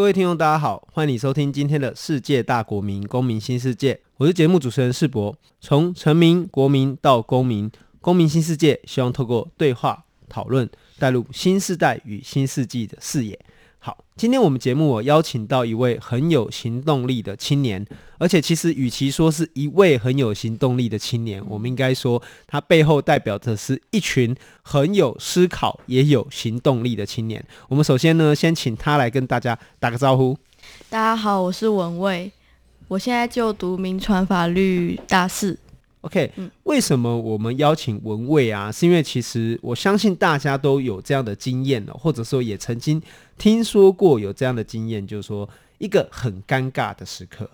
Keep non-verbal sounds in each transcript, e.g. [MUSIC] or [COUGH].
各位听众，大家好，欢迎你收听今天的世界大国民公民新世界。我是节目主持人世博。从臣民、国民到公民，公民新世界，希望透过对话讨论，带入新时代与新世纪的视野。好，今天我们节目我邀请到一位很有行动力的青年，而且其实与其说是一位很有行动力的青年，我们应该说他背后代表的是一群很有思考也有行动力的青年。我们首先呢，先请他来跟大家打个招呼。大家好，我是文蔚，我现在就读民传法律大四。OK，为什么我们邀请文蔚啊？是因为其实我相信大家都有这样的经验了，或者说也曾经听说过有这样的经验，就是说一个很尴尬的时刻。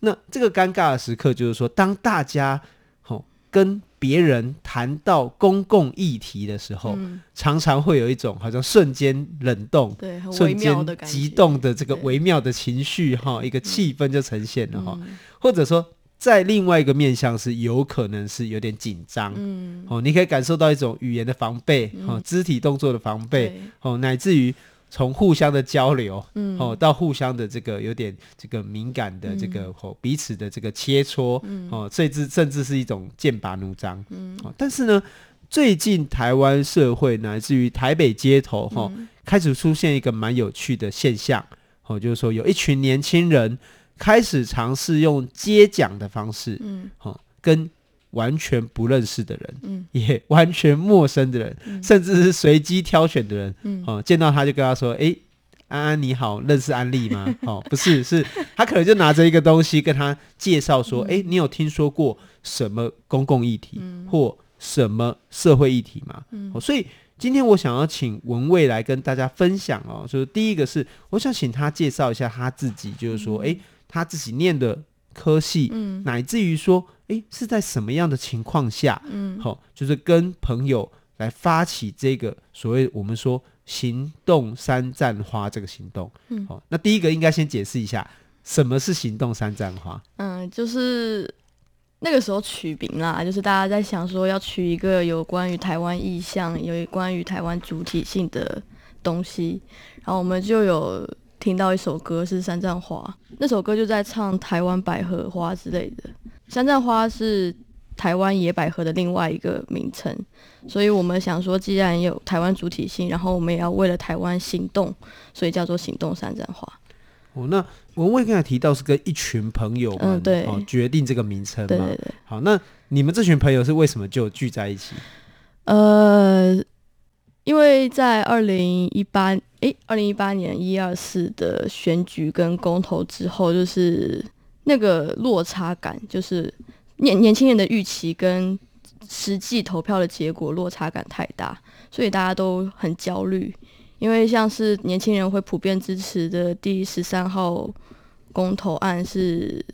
那这个尴尬的时刻，就是说当大家吼跟别人谈到公共议题的时候，常常会有一种好像瞬间冷冻、瞬间激动的这个微妙的情绪哈，一个气氛就呈现了哈，或者说。在另外一个面向是有可能是有点紧张，嗯，哦，你可以感受到一种语言的防备，哦，嗯、肢体动作的防备，哦，乃至于从互相的交流，嗯，哦，到互相的这个有点这个敏感的这个哦彼此的这个切磋，嗯，哦，甚至甚至是一种剑拔弩张，嗯，哦，但是呢，最近台湾社会乃至于台北街头，哈、哦，开始出现一个蛮有趣的现象，哦，就是说有一群年轻人。开始尝试用接讲的方式，嗯，哦，跟完全不认识的人，嗯，也完全陌生的人，嗯、甚至是随机挑选的人，嗯，哦，见到他就跟他说：“哎，安安你好，认识安利吗？”哦，[LAUGHS] 不是，是他可能就拿着一个东西跟他介绍说：“哎、嗯，你有听说过什么公共议题、嗯、或什么社会议题吗？”嗯，哦、所以今天我想要请文蔚来跟大家分享哦，就是第一个是我想请他介绍一下他自己，就是说，哎、嗯。他自己念的科系，嗯，乃至于说，诶，是在什么样的情况下，嗯，好、哦，就是跟朋友来发起这个所谓我们说行动三战花这个行动，嗯，好、哦，那第一个应该先解释一下什么是行动三战花，嗯，就是那个时候取名啦，就是大家在想说要取一个有关于台湾意象、有关于台湾主体性的东西，然后我们就有。听到一首歌是山栈花，那首歌就在唱台湾百合花之类的。山栈花是台湾野百合的另外一个名称，所以我们想说，既然有台湾主体性，然后我们也要为了台湾行动，所以叫做行动山栈花。哦，那文蔚刚才提到是跟一群朋友们，嗯，对，哦，决定这个名称嘛。对对对。好，那你们这群朋友是为什么就聚在一起？呃。因为在二零一八，诶，二零一八年一二四的选举跟公投之后，就是那个落差感，就是年年轻人的预期跟实际投票的结果落差感太大，所以大家都很焦虑。因为像是年轻人会普遍支持的第十三号公投案是。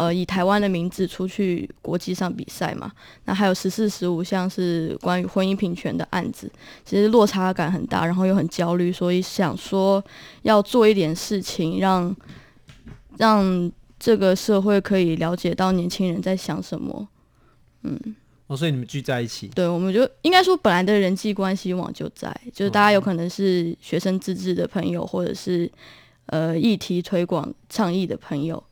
呃，以台湾的名字出去国际上比赛嘛，那还有十四、十五项是关于婚姻平权的案子，其实落差感很大，然后又很焦虑，所以想说要做一点事情让，让让这个社会可以了解到年轻人在想什么。嗯，哦，所以你们聚在一起，对，我们就应该说本来的人际关系网就在，就是大家有可能是学生自治的朋友，或者是呃议题推广倡议的朋友。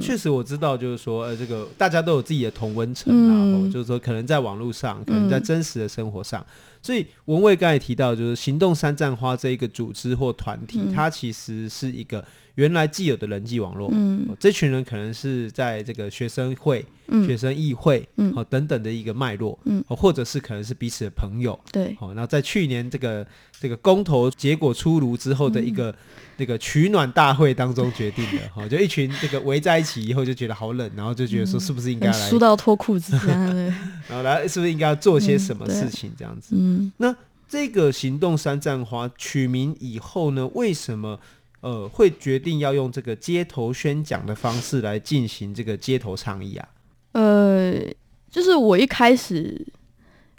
确实我知道，就是说，呃，这个大家都有自己的同温层，然后就是说，可能在网络上，可能在真实的生活上，所以文蔚刚才提到，就是行动三站花这一个组织或团体，它其实是一个。原来既有的人际网络，嗯、哦，这群人可能是在这个学生会、嗯、学生议会，嗯，哦等等的一个脉络，嗯，哦，或者是可能是彼此的朋友，对，哦，那在去年这个这个公投结果出炉之后的一个那、嗯、个取暖大会当中决定的，哈、[LAUGHS] 哦，就一群这个围在一起以后就觉得好冷，然后就觉得说是不是应该来输到脱裤子，[LAUGHS] 然后来是不是应该要做些什么事情这样子？嗯，那这个行动三战花取名以后呢，为什么？呃会决定要用这个街头宣讲的方式来进行这个街头倡议啊？呃，就是我一开始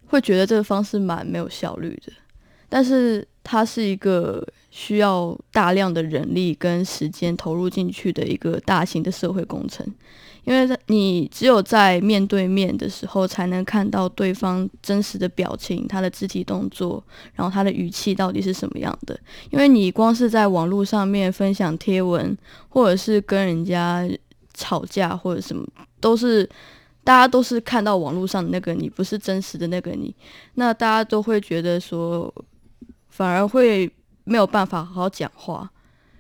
会觉得这个方式蛮没有效率的，但是它是一个需要大量的人力跟时间投入进去的一个大型的社会工程。因为你只有在面对面的时候，才能看到对方真实的表情、他的肢体动作，然后他的语气到底是什么样的。因为你光是在网络上面分享贴文，或者是跟人家吵架或者什么，都是大家都是看到网络上的那个你，不是真实的那个你，那大家都会觉得说，反而会没有办法好好讲话。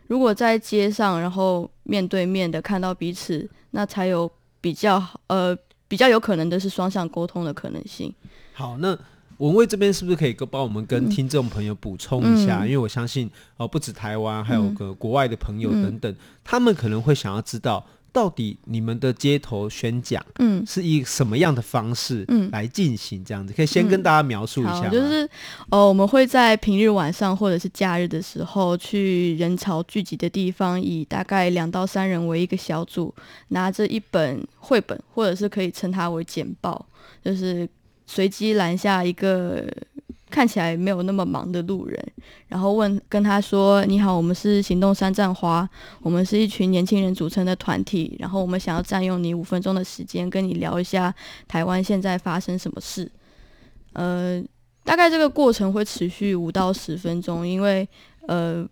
如果在街上，然后面对面的看到彼此。那才有比较呃比较有可能的是双向沟通的可能性。好，那文蔚这边是不是可以帮我们跟听众朋友补充一下？嗯、因为我相信哦、呃，不止台湾，还有个国外的朋友等等，嗯、他们可能会想要知道。到底你们的街头宣讲，嗯，是以什么样的方式，嗯，来进行这样子？嗯、可以先跟大家描述一下、嗯。就是，呃，我们会在平日晚上或者是假日的时候，去人潮聚集的地方，以大概两到三人为一个小组，拿着一本绘本，或者是可以称它为简报，就是随机拦下一个。看起来没有那么忙的路人，然后问跟他说：“你好，我们是行动山站花，我们是一群年轻人组成的团体，然后我们想要占用你五分钟的时间，跟你聊一下台湾现在发生什么事。”呃，大概这个过程会持续五到十分钟，因为呃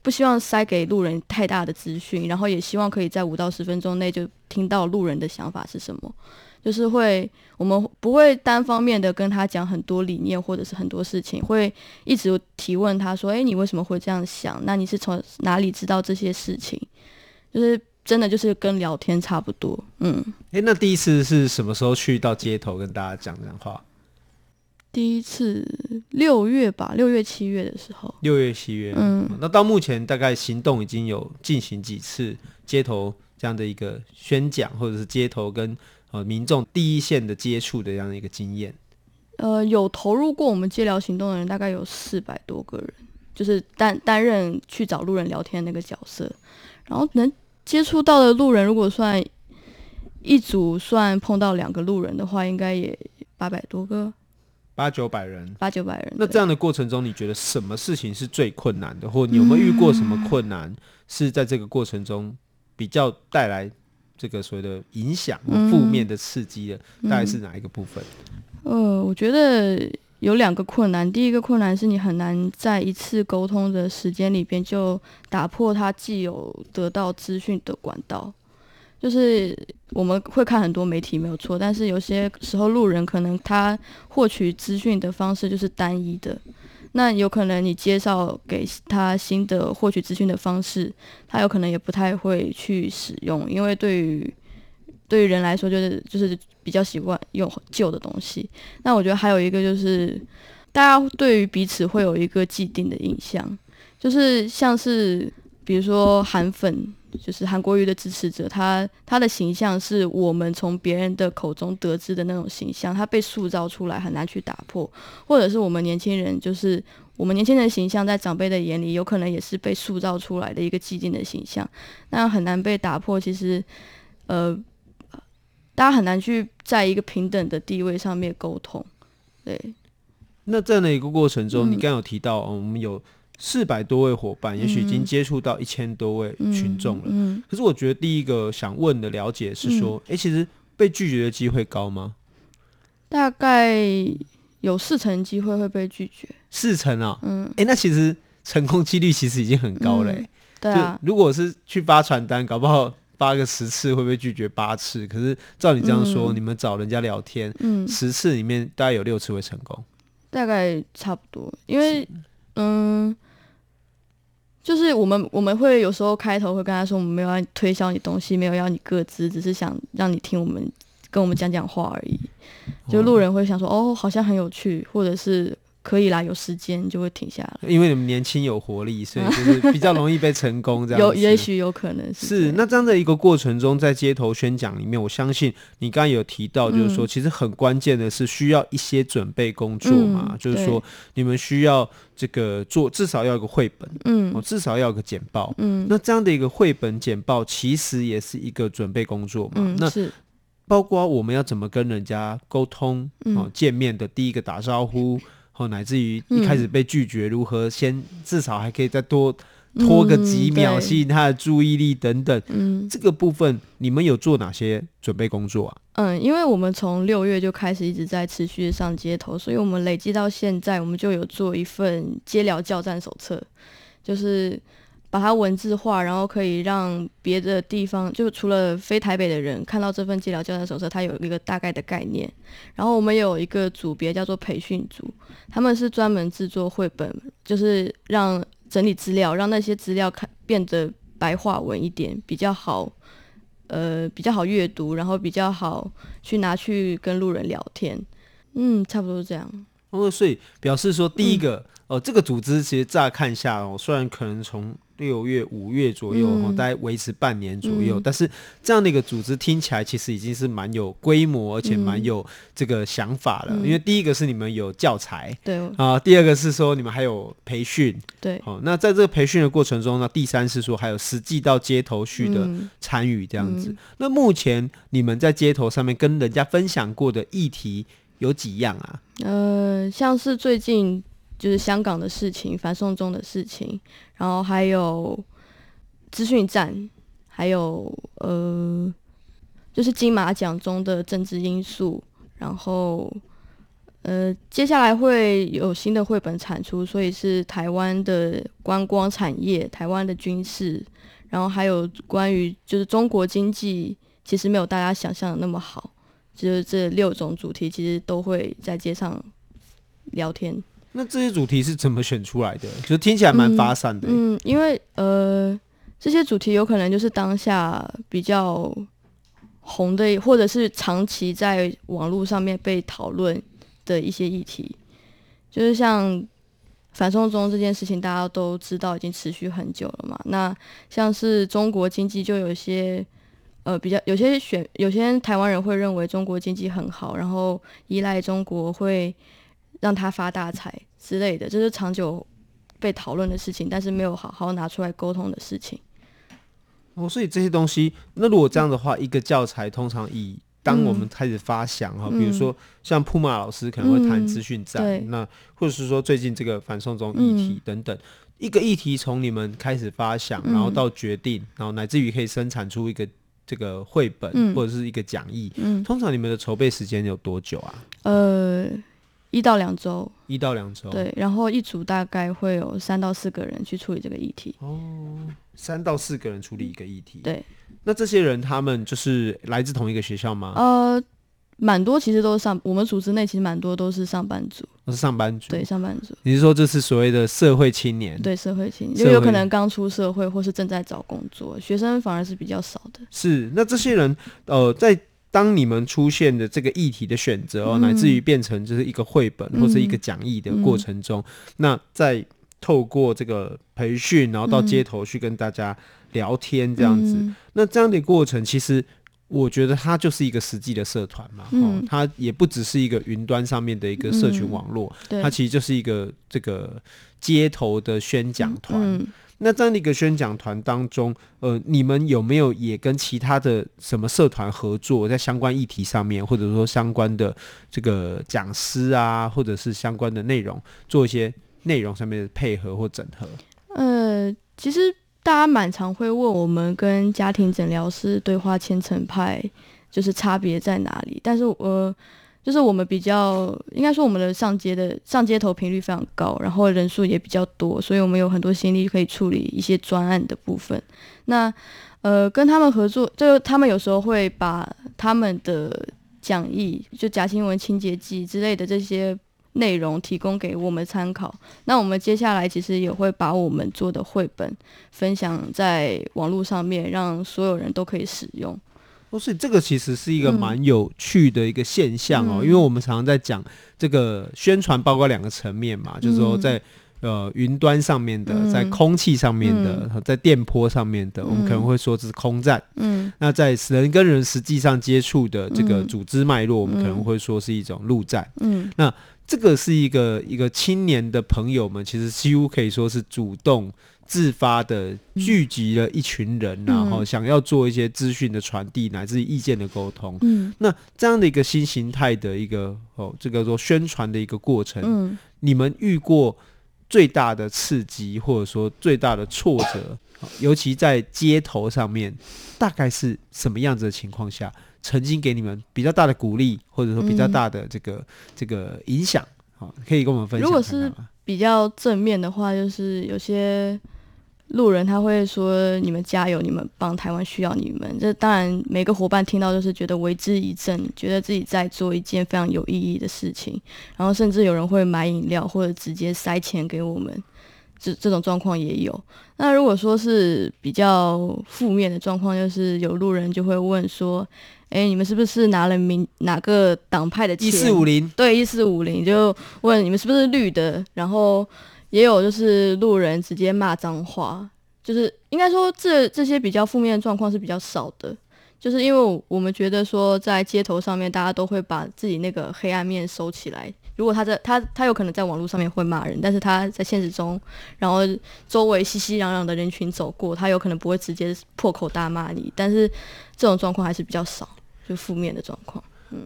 不希望塞给路人太大的资讯，然后也希望可以在五到十分钟内就听到路人的想法是什么。就是会，我们不会单方面的跟他讲很多理念或者是很多事情，会一直提问他说：“哎，你为什么会这样想？那你是从哪里知道这些事情？”就是真的就是跟聊天差不多。嗯，哎，那第一次是什么时候去到街头跟大家讲这样话？第一次六月吧，六月七月的时候。六月七月，嗯，那到目前大概行动已经有进行几次街头这样的一个宣讲，或者是街头跟。呃，民众第一线的接触的这样的一个经验，呃，有投入过我们街聊行动的人大概有四百多个人，就是担担任去找路人聊天的那个角色，然后能接触到的路人，如果算一组算碰到两个路人的话，应该也八百多个，八九百人，八九百人。那这样的过程中，你觉得什么事情是最困难的，或你有没有遇过什么困难是在这个过程中比较带来？这个所谓的影响或负面的刺激的，嗯、大概是哪一个部分？呃，我觉得有两个困难。第一个困难是你很难在一次沟通的时间里边就打破他既有得到资讯的管道。就是我们会看很多媒体没有错，但是有些时候路人可能他获取资讯的方式就是单一的。那有可能你介绍给他新的获取资讯的方式，他有可能也不太会去使用，因为对于对于人来说，就是就是比较习惯用旧的东西。那我觉得还有一个就是，大家对于彼此会有一个既定的印象，就是像是比如说韩粉。就是韩国瑜的支持者，他他的形象是我们从别人的口中得知的那种形象，他被塑造出来很难去打破，或者是我们年轻人，就是我们年轻人的形象在长辈的眼里，有可能也是被塑造出来的一个既定的形象，那很难被打破。其实，呃，大家很难去在一个平等的地位上面沟通。对，那在那一个过程中，嗯、你刚有提到，哦、我们有。四百多位伙伴，也许已经接触到一千多位群众了。嗯嗯、可是我觉得第一个想问的了解是说，哎、嗯欸，其实被拒绝的机会高吗？大概有四成机会会被拒绝。四成啊？嗯。哎、欸，那其实成功几率其实已经很高嘞。对啊。如果是去发传单，搞不好发个十次会被拒绝八次。可是照你这样说，嗯、你们找人家聊天，嗯，十次里面大概有六次会成功。大概差不多，因为嗯。就是我们我们会有时候开头会跟他说，我们没有要推销你东西，没有要你个资，只是想让你听我们跟我们讲讲话而已。就路人会想说，哦，好像很有趣，或者是可以啦，有时间就会停下来。因为你们年轻有活力，所以就是 [LAUGHS] 比较容易被成功这样子。有，也许有可能是。是，那这样的一个过程中，在街头宣讲里面，我相信你刚刚有提到，就是说，其实很关键的是需要一些准备工作嘛，嗯、就是说，你们需要这个做，至少要有个绘本，嗯，至少要有个简报，嗯，那这样的一个绘本简报，其实也是一个准备工作嘛，嗯、那是。包括我们要怎么跟人家沟通，哦，见面的第一个打招呼，后乃至于一开始被拒绝，如何先至少还可以再多拖个几秒，吸引他的注意力等等。嗯，这个部分你们有做哪些准备工作啊？嗯，因为我们从六月就开始一直在持续上街头，所以我们累积到现在，我们就有做一份街聊教战手册，就是。把它文字化，然后可以让别的地方，就除了非台北的人看到这份治疗教战手册，它有一个大概的概念。然后我们有一个组别叫做培训组，他们是专门制作绘本，就是让整理资料，让那些资料看变得白话文一点，比较好，呃，比较好阅读，然后比较好去拿去跟路人聊天。嗯，差不多是这样。哦，所以表示说，第一个，嗯、哦，这个组织其实乍看下哦，虽然可能从六月、五月左右，嗯、大概维持半年左右。嗯、但是这样的一个组织听起来其实已经是蛮有规模，而且蛮有这个想法了。嗯、因为第一个是你们有教材，对啊；第二个是说你们还有培训，对。好、哦，那在这个培训的过程中呢，第三是说还有实际到街头去的参与这样子。那目前你们在街头上面跟人家分享过的议题有几样啊？呃，像是最近。就是香港的事情，反送中的事情，然后还有资讯战，还有呃，就是金马奖中的政治因素，然后呃，接下来会有新的绘本产出，所以是台湾的观光产业、台湾的军事，然后还有关于就是中国经济其实没有大家想象的那么好，就是这六种主题其实都会在街上聊天。那这些主题是怎么选出来的？就听起来蛮发散的。嗯，因为呃，这些主题有可能就是当下比较红的，或者是长期在网络上面被讨论的一些议题。就是像反送中这件事情，大家都知道已经持续很久了嘛。那像是中国经济，就有些呃比较有些选有些台湾人会认为中国经济很好，然后依赖中国会。让他发大财之类的，这是长久被讨论的事情，但是没有好好拿出来沟通的事情。哦，所以这些东西，那如果这样的话，嗯、一个教材通常以当我们开始发想哈，嗯、比如说像铺马老师可能会谈资讯战，嗯、那或者是说最近这个反送中议题等等，嗯、一个议题从你们开始发想，然后到决定，然后乃至于可以生产出一个这个绘本、嗯、或者是一个讲义，嗯、通常你们的筹备时间有多久啊？呃。一到两周，一到两周，对，然后一组大概会有三到四个人去处理这个议题。哦，三到四个人处理一个议题。对，那这些人他们就是来自同一个学校吗？呃，蛮多其实都是上，我们组织内其实蛮多都是上班族。都是上班族。对，上班族。你是说这是所谓的社会青年？对，社会青年，就有可能刚出社会或是正在找工作，学生反而是比较少的。是，那这些人呃在。当你们出现的这个议题的选择哦，乃至于变成就是一个绘本或者一个讲义的过程中，那在透过这个培训，然后到街头去跟大家聊天这样子，嗯、那这样的过程，其实我觉得它就是一个实际的社团嘛，嗯、哦，它也不只是一个云端上面的一个社群网络，嗯、它其实就是一个这个街头的宣讲团。那这样的一个宣讲团当中，呃，你们有没有也跟其他的什么社团合作，在相关议题上面，或者说相关的这个讲师啊，或者是相关的内容，做一些内容上面的配合或整合？呃，其实大家蛮常会问我们跟家庭诊疗师对话千层派就是差别在哪里，但是。呃就是我们比较应该说，我们的上街的上街头频率非常高，然后人数也比较多，所以我们有很多心力可以处理一些专案的部分。那呃，跟他们合作，就他们有时候会把他们的讲义，就假新闻、清洁剂之类的这些内容提供给我们参考。那我们接下来其实也会把我们做的绘本分享在网络上面，让所有人都可以使用。哦，所以这个其实是一个蛮有趣的一个现象哦，嗯、因为我们常常在讲这个宣传，包括两个层面嘛，嗯、就是说在呃云端上面的，在空气上面的，嗯、在电波上面的，嗯、我们可能会说这是空战。嗯，那在人跟人实际上接触的这个组织脉络，我们可能会说是一种陆战。嗯，那这个是一个一个青年的朋友们，其实几乎可以说是主动。自发的聚集了一群人，嗯、然后想要做一些资讯的传递，乃至于意见的沟通。嗯，那这样的一个新形态的一个哦，这个说宣传的一个过程，嗯，你们遇过最大的刺激，或者说最大的挫折，尤其在街头上面，大概是什么样子的情况下，曾经给你们比较大的鼓励，或者说比较大的这个、这个影响？好，可以跟我们分享。如果是比较正面的话，就是有些。路人他会说：“你们加油，你们帮台湾需要你们。”这当然，每个伙伴听到都是觉得为之一振，觉得自己在做一件非常有意义的事情。然后甚至有人会买饮料或者直接塞钱给我们，这这种状况也有。那如果说是比较负面的状况，就是有路人就会问说：“哎，你们是不是拿了民哪个党派的钱？”一四五零，对，一四五零就问你们是不是绿的，然后。也有就是路人直接骂脏话，就是应该说这这些比较负面的状况是比较少的，就是因为我们觉得说在街头上面大家都会把自己那个黑暗面收起来，如果他在他他有可能在网络上面会骂人，但是他在现实中，然后周围熙熙攘攘的人群走过，他有可能不会直接破口大骂你，但是这种状况还是比较少，就负面的状况。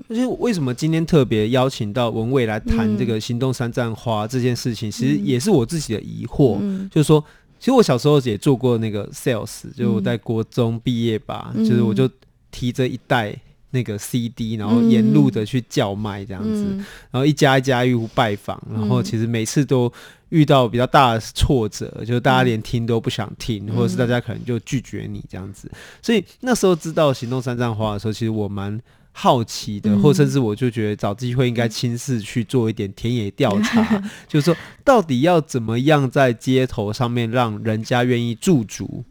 而且为什么今天特别邀请到文蔚来谈这个行动三战花这件事情？嗯、其实也是我自己的疑惑，嗯、就是说，其实我小时候也做过那个 sales，就我在国中毕业吧，嗯、就是我就提着一袋那个 CD，然后沿路的去叫卖这样子，嗯、然后一家一家入户拜访，然后其实每次都遇到比较大的挫折，就是大家连听都不想听，嗯、或者是大家可能就拒绝你这样子。所以那时候知道行动三战花的时候，其实我蛮。好奇的，或甚至我就觉得找机会应该亲自去做一点田野调查，嗯、[LAUGHS] 就是说到底要怎么样在街头上面让人家愿意驻足。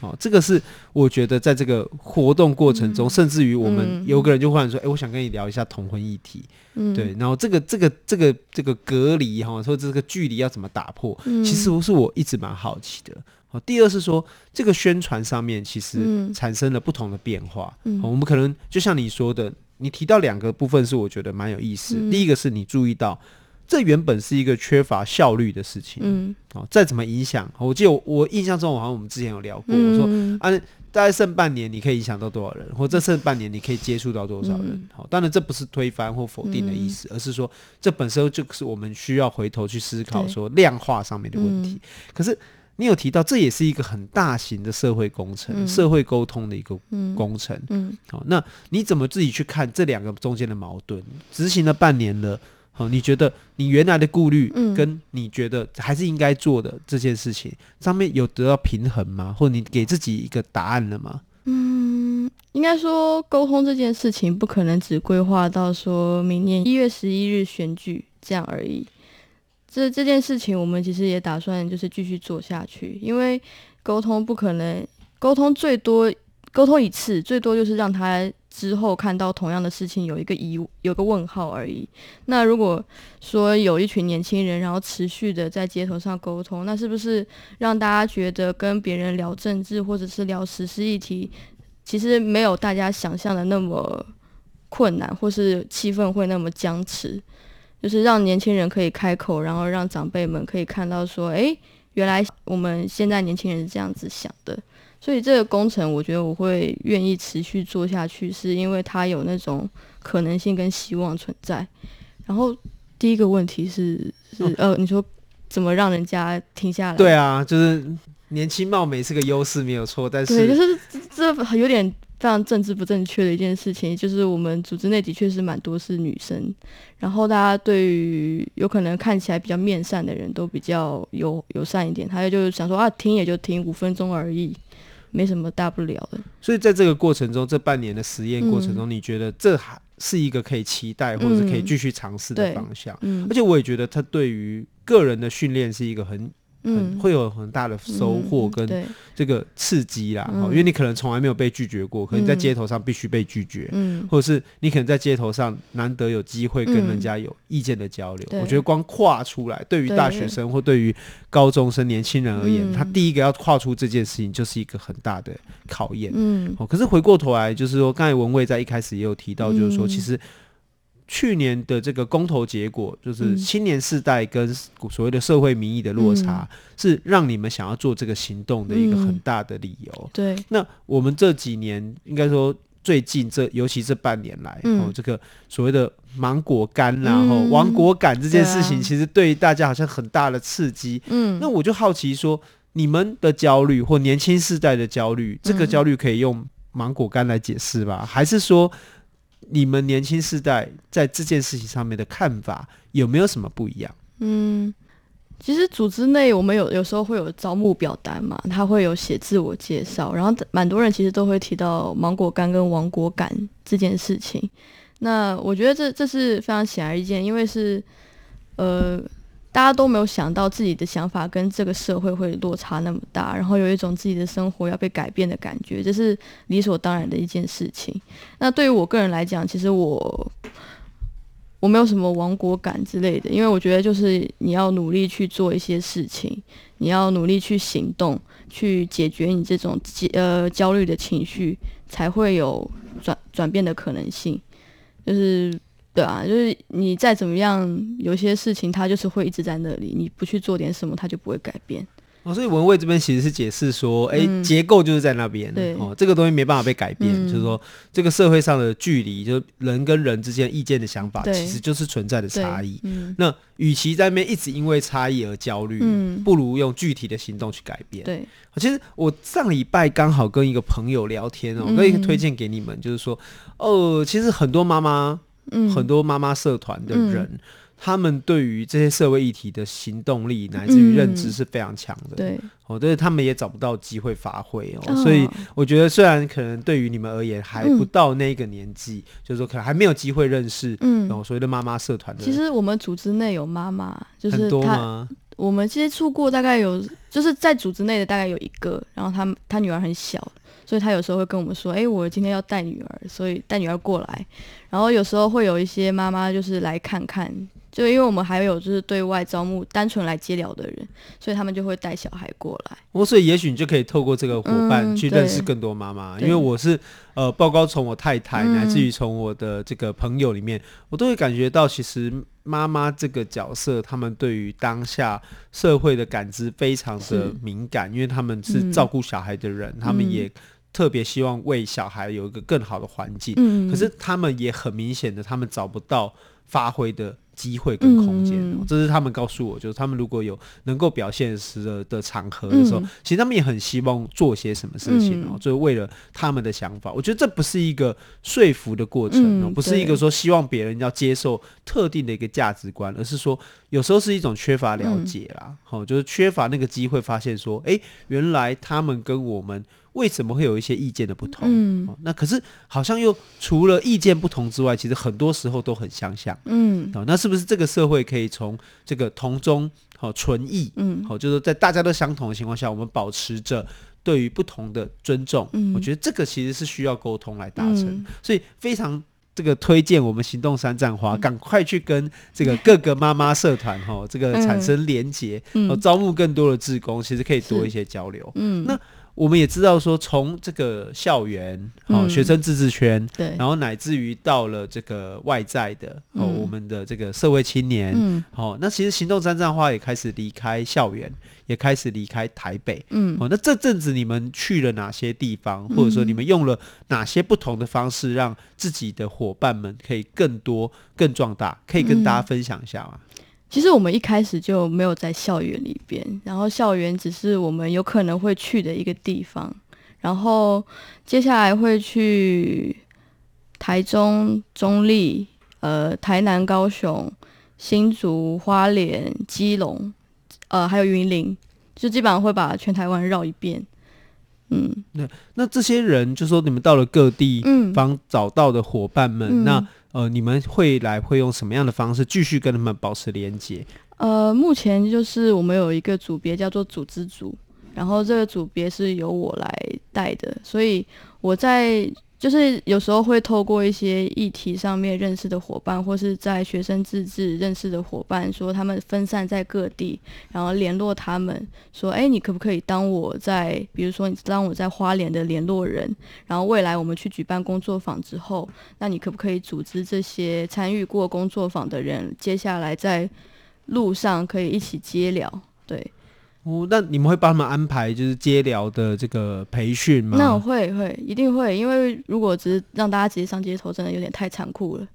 哦，这个是我觉得在这个活动过程中，嗯、甚至于我们有个人就忽然说：“哎、欸，我想跟你聊一下同婚议题。嗯”对，然后这个这个这个这个隔离哈，说这个距离要怎么打破，嗯、其实不是我一直蛮好奇的。好，第二是说这个宣传上面其实产生了不同的变化。嗯，我们可能就像你说的，你提到两个部分是我觉得蛮有意思。嗯、第一个是你注意到这原本是一个缺乏效率的事情。嗯，好，再怎么影响，我记得我，我印象中好像我们之前有聊过，嗯、我说啊，大概剩半年你可以影响到多少人，或这剩半年你可以接触到多少人。嗯、好，当然这不是推翻或否定的意思，嗯、而是说这本身就是我们需要回头去思考说量化上面的问题。嗯、可是。你有提到，这也是一个很大型的社会工程，嗯、社会沟通的一个工程。嗯，嗯好，那你怎么自己去看这两个中间的矛盾？执行了半年了，好，你觉得你原来的顾虑，跟你觉得还是应该做的这件事情，上面有得到平衡吗？或者你给自己一个答案了吗？嗯，应该说沟通这件事情不可能只规划到说明年一月十一日选举这样而已。这这件事情，我们其实也打算就是继续做下去，因为沟通不可能，沟通最多沟通一次，最多就是让他之后看到同样的事情有一个疑有个问号而已。那如果说有一群年轻人，然后持续的在街头上沟通，那是不是让大家觉得跟别人聊政治或者是聊时事议题，其实没有大家想象的那么困难，或是气氛会那么僵持？就是让年轻人可以开口，然后让长辈们可以看到说，哎，原来我们现在年轻人是这样子想的。所以这个工程，我觉得我会愿意持续做下去，是因为它有那种可能性跟希望存在。然后第一个问题是，是呃，你说怎么让人家停下来？对啊，就是年轻貌美是个优势，没有错。但是对，就是这有点。非常政治不正确的一件事情，就是我们组织内的确是蛮多是女生，然后大家对于有可能看起来比较面善的人都比较友友善一点，还有就是想说啊，听也就听五分钟而已，没什么大不了的。所以在这个过程中，这半年的实验过程中，嗯、你觉得这还是一个可以期待或者是可以继续尝试的方向？嗯，而且我也觉得它对于个人的训练是一个很很、嗯、会有很大的收获跟这个刺激啦，嗯、因为你可能从来没有被拒绝过，可能在街头上必须被拒绝，嗯，或者是你可能在街头上难得有机会跟人家有意见的交流。嗯、我觉得光跨出来，对于大学生或对于高中生年轻人而言，他第一个要跨出这件事情，就是一个很大的考验。嗯，可是回过头来，就是说，刚才文蔚在一开始也有提到，就是说，其实。去年的这个公投结果，就是青年世代跟所谓的社会民意的落差，嗯、是让你们想要做这个行动的一个很大的理由。嗯、对，那我们这几年应该说最近这，尤其这半年来，嗯、哦，这个所谓的芒果干，然后亡国感这件事情，其实对大家好像很大的刺激。嗯，那我就好奇说，你们的焦虑或年轻世代的焦虑，这个焦虑可以用芒果干来解释吧？还是说？你们年轻世代在这件事情上面的看法有没有什么不一样？嗯，其实组织内我们有有时候会有招募表单嘛，他会有写自我介绍，然后蛮多人其实都会提到芒果干跟王果干这件事情。那我觉得这这是非常显而易见，因为是呃。大家都没有想到自己的想法跟这个社会会落差那么大，然后有一种自己的生活要被改变的感觉，这是理所当然的一件事情。那对于我个人来讲，其实我我没有什么亡国感之类的，因为我觉得就是你要努力去做一些事情，你要努力去行动，去解决你这种呃焦虑的情绪，才会有转转变的可能性，就是。对啊，就是你再怎么样，有些事情它就是会一直在那里，你不去做点什么，它就不会改变。哦，所以文蔚这边其实是解释说，哎、嗯，结构就是在那边，对哦，这个东西没办法被改变，嗯、就是说这个社会上的距离，就是人跟人之间意见的想法，其实就是存在的差异。嗯、那与其在那边一直因为差异而焦虑，嗯、不如用具体的行动去改变。对，其实我上礼拜刚好跟一个朋友聊天哦，可以推荐给你们，就是说，哦，其实很多妈妈。嗯，很多妈妈社团的人，嗯、他们对于这些社会议题的行动力乃至于认知是非常强的。对，哦，但是他们也找不到机会发挥哦。哦所以我觉得，虽然可能对于你们而言还不到那个年纪，嗯、就是说可能还没有机会认识，嗯，所谓的妈妈社团的。其实我们组织内有妈妈，就是很多吗？我们接触过，大概有，就是在组织内的大概有一个，然后他他女儿很小。所以他有时候会跟我们说：“哎，我今天要带女儿，所以带女儿过来。”然后有时候会有一些妈妈就是来看看，就因为我们还有就是对外招募单纯来接疗的人，所以他们就会带小孩过来。哦，所以也许你就可以透过这个伙伴去认识更多妈妈，嗯、因为我是呃，报告从我太太乃至于从我的这个朋友里面，嗯、我都会感觉到其实妈妈这个角色，他们对于当下社会的感知非常的敏感，是因为他们是照顾小孩的人，嗯、他们也。特别希望为小孩有一个更好的环境，嗯、可是他们也很明显的，他们找不到发挥的机会跟空间。嗯、这是他们告诉我，就是他们如果有能够表现时的的场合的时候，嗯、其实他们也很希望做些什么事情哦，嗯、就是为了他们的想法。我觉得这不是一个说服的过程哦，嗯、不是一个说希望别人要接受特定的一个价值观，而是说有时候是一种缺乏了解啦，好、嗯，就是缺乏那个机会，发现说，哎，原来他们跟我们。为什么会有一些意见的不同？嗯，哦、那可是好像又除了意见不同之外，其实很多时候都很相像。嗯，哦，那是不是这个社会可以从这个同中好存异？嗯，好、哦，就是在大家都相同的情况下，我们保持着对于不同的尊重。嗯，我觉得这个其实是需要沟通来达成，嗯、所以非常这个推荐我们行动山栈花，赶、嗯、快去跟这个各个妈妈社团哈，这个产生连结，嗯，招募更多的志工，其实可以多一些交流。嗯，那。我们也知道说，从这个校园哦，嗯、学生自治圈，对，然后乃至于到了这个外在的哦，嗯、我们的这个社会青年，嗯，好、哦，那其实行动山栈花也开始离开校园，也开始离开台北，嗯，哦，那这阵子你们去了哪些地方，或者说你们用了哪些不同的方式，让自己的伙伴们可以更多、更壮大，可以跟大家分享一下吗？嗯其实我们一开始就没有在校园里边，然后校园只是我们有可能会去的一个地方，然后接下来会去台中、中立、呃台南、高雄、新竹、花莲、基隆，呃还有云林，就基本上会把全台湾绕一遍。嗯，那那这些人就说你们到了各地方找到的伙伴们，嗯、那。呃，你们会来会用什么样的方式继续跟他们保持连接？呃，目前就是我们有一个组别叫做组织组，然后这个组别是由我来带的，所以我在。就是有时候会透过一些议题上面认识的伙伴，或是在学生自治认识的伙伴，说他们分散在各地，然后联络他们，说，哎，你可不可以当我在，比如说你当我在花莲的联络人，然后未来我们去举办工作坊之后，那你可不可以组织这些参与过工作坊的人，接下来在路上可以一起接聊，对。那你们会帮他们安排就是接疗的这个培训吗？那我会会一定会，因为如果只是让大家直接上街头，真的有点太残酷了。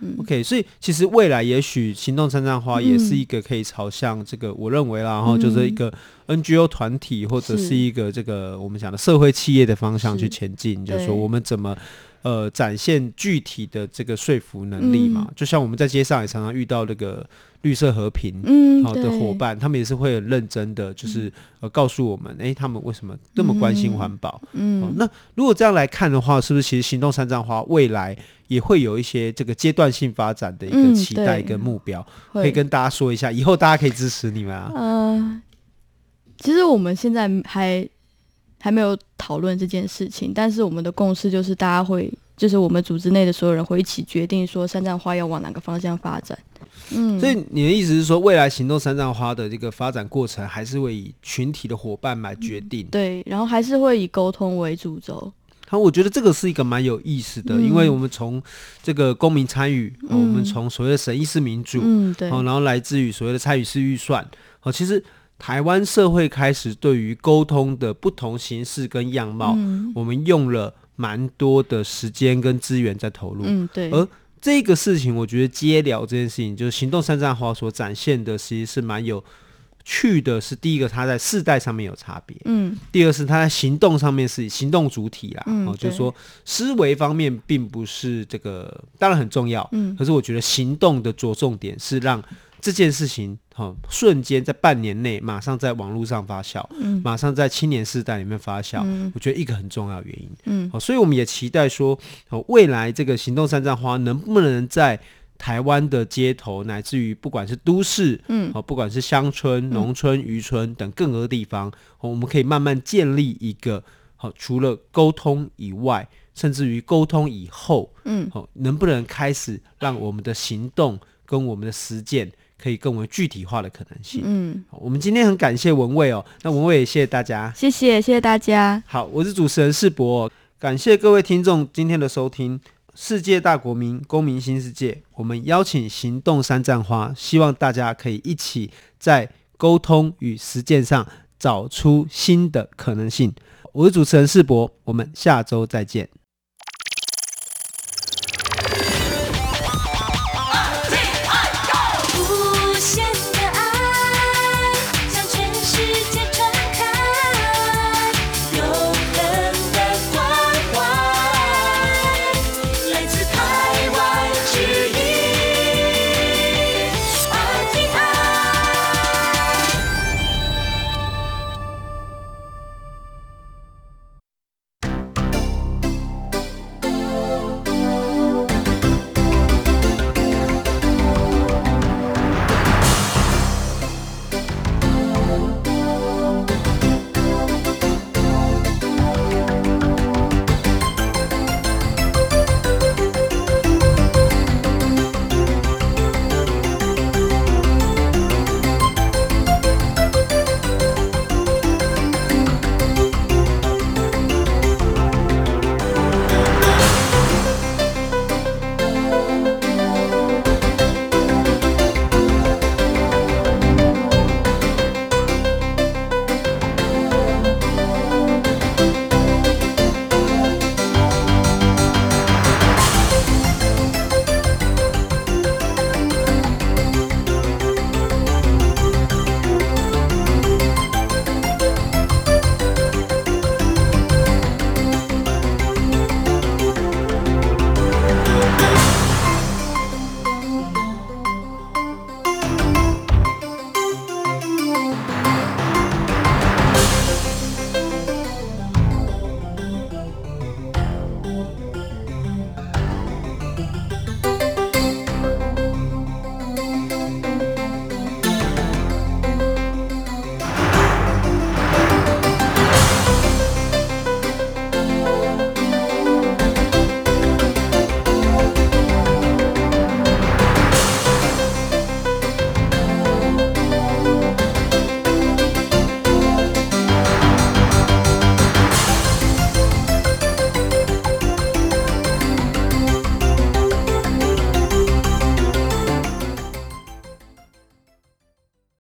嗯，OK，所以其实未来也许行动山上花也是一个可以朝向这个，嗯、我认为啦，然后就是一个 NGO 团体或者是一个这个我们讲的社会企业的方向去前进，就是说我们怎么。呃，展现具体的这个说服能力嘛，嗯、就像我们在街上也常常遇到那个绿色和平好的伙伴，嗯、他们也是会很认真的，就是呃告诉我们，哎、欸，他们为什么那么关心环保？嗯、哦，那如果这样来看的话，是不是其实行动三藏花未来也会有一些这个阶段性发展的一个期待跟目标，嗯、可以跟大家说一下，以后大家可以支持你们啊。呃，其实我们现在还。还没有讨论这件事情，但是我们的共识就是，大家会，就是我们组织内的所有人会一起决定说，山藏花要往哪个方向发展。嗯，所以你的意思是说，未来行动山藏花的这个发展过程，还是会以群体的伙伴来决定？嗯、对，然后还是会以沟通为主轴。好，我觉得这个是一个蛮有意思的，嗯、因为我们从这个公民参与，嗯、我们从所谓的审议式民主，嗯，对，然后来自于所谓的参与式预算，好，其实。台湾社会开始对于沟通的不同形式跟样貌，嗯、我们用了蛮多的时间跟资源在投入。嗯，对。而这个事情，我觉得接聊这件事情，就是行动山上花所展现的，其实是蛮有趣的。是第一个，它在世代上面有差别。嗯。第二是它在行动上面是行动主体啦。嗯。哦，就是说思维方面并不是这个，当然很重要。嗯。可是我觉得行动的着重点是让。这件事情，哈，瞬间在半年内马上在网络上发酵，嗯，马上在青年世代里面发酵，嗯，我觉得一个很重要的原因，嗯，好，所以我们也期待说，未来这个行动山上花能不能在台湾的街头，乃至于不管是都市，嗯，好，不管是乡村、农村、渔村等各个地方，我们可以慢慢建立一个，好，除了沟通以外，甚至于沟通以后，嗯，好，能不能开始让我们的行动跟我们的实践。可以更为具体化的可能性。嗯，我们今天很感谢文蔚哦，那文蔚也谢谢大家，谢谢谢谢大家。好，我是主持人世博，感谢各位听众今天的收听。世界大国民，公民新世界，我们邀请行动三战花，希望大家可以一起在沟通与实践上找出新的可能性。我是主持人世博，我们下周再见。